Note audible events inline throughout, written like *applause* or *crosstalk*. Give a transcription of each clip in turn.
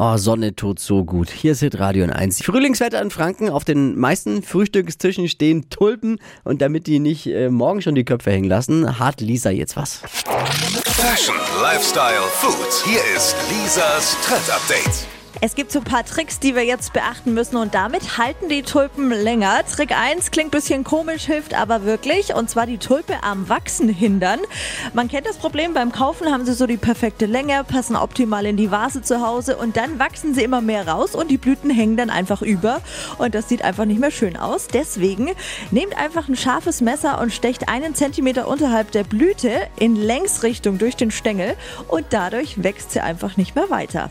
Oh, Sonne tut so gut. Hier ist Radio in 1. Frühlingswetter in Franken. Auf den meisten Frühstückstischen stehen Tulpen. Und damit die nicht äh, morgen schon die Köpfe hängen lassen, hat Lisa jetzt was. Fashion, Lifestyle, Food. Hier ist Lisas Trend Update. Es gibt so ein paar Tricks, die wir jetzt beachten müssen und damit halten die Tulpen länger. Trick 1 klingt ein bisschen komisch, hilft aber wirklich und zwar die Tulpe am Wachsen hindern. Man kennt das Problem, beim Kaufen haben sie so die perfekte Länge, passen optimal in die Vase zu Hause und dann wachsen sie immer mehr raus und die Blüten hängen dann einfach über und das sieht einfach nicht mehr schön aus. Deswegen nehmt einfach ein scharfes Messer und stecht einen Zentimeter unterhalb der Blüte in Längsrichtung durch den Stängel und dadurch wächst sie einfach nicht mehr weiter.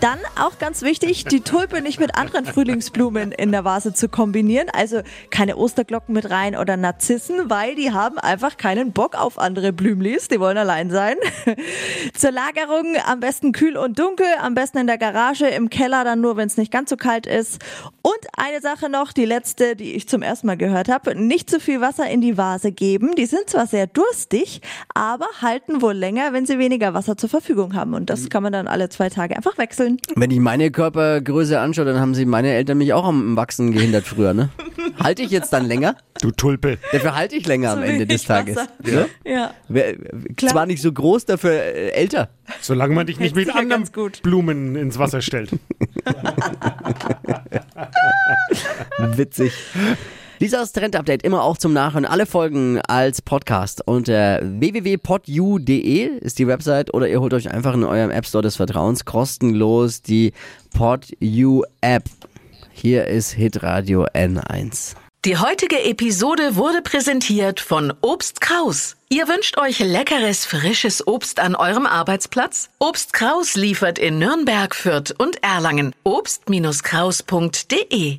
Dann auch ganz wichtig, die Tulpe nicht mit anderen Frühlingsblumen in der Vase zu kombinieren. Also keine Osterglocken mit rein oder Narzissen, weil die haben einfach keinen Bock auf andere Blümlis. Die wollen allein sein. *laughs* Zur Lagerung am besten kühl und dunkel, am besten in der Garage, im Keller dann nur, wenn es nicht ganz so kalt ist. Und eine Sache noch, die letzte, die ich zum ersten Mal gehört habe. Nicht zu viel Wasser in die Vase geben. Die sind zwar sehr durstig, aber halten wohl länger, wenn sie weniger Wasser zur Verfügung haben. Und das kann man dann alle zwei Tage einfach wechseln. Wenn ich meine Körpergröße anschaue, dann haben sie meine Eltern mich auch am Wachsen gehindert früher, ne? Halte ich jetzt dann länger? Du Tulpe. Dafür halte ich länger am Zu Ende des Tages. Wasser. Ja? Ja. Wer- Zwar nicht so groß, dafür äh, älter. Solange man dich nicht Hält mit ja anderen ganz gut. Blumen ins Wasser stellt. *laughs* Witzig. Lisas Trend Update immer auch zum Nachhören. Alle Folgen als Podcast unter www.podu.de ist die Website oder ihr holt euch einfach in eurem App Store des Vertrauens kostenlos die PodU App. Hier ist Hitradio N1. Die heutige Episode wurde präsentiert von Obst Kraus. Ihr wünscht euch leckeres, frisches Obst an eurem Arbeitsplatz? Obst Kraus liefert in Nürnberg, Fürth und Erlangen. Obst-Kraus.de.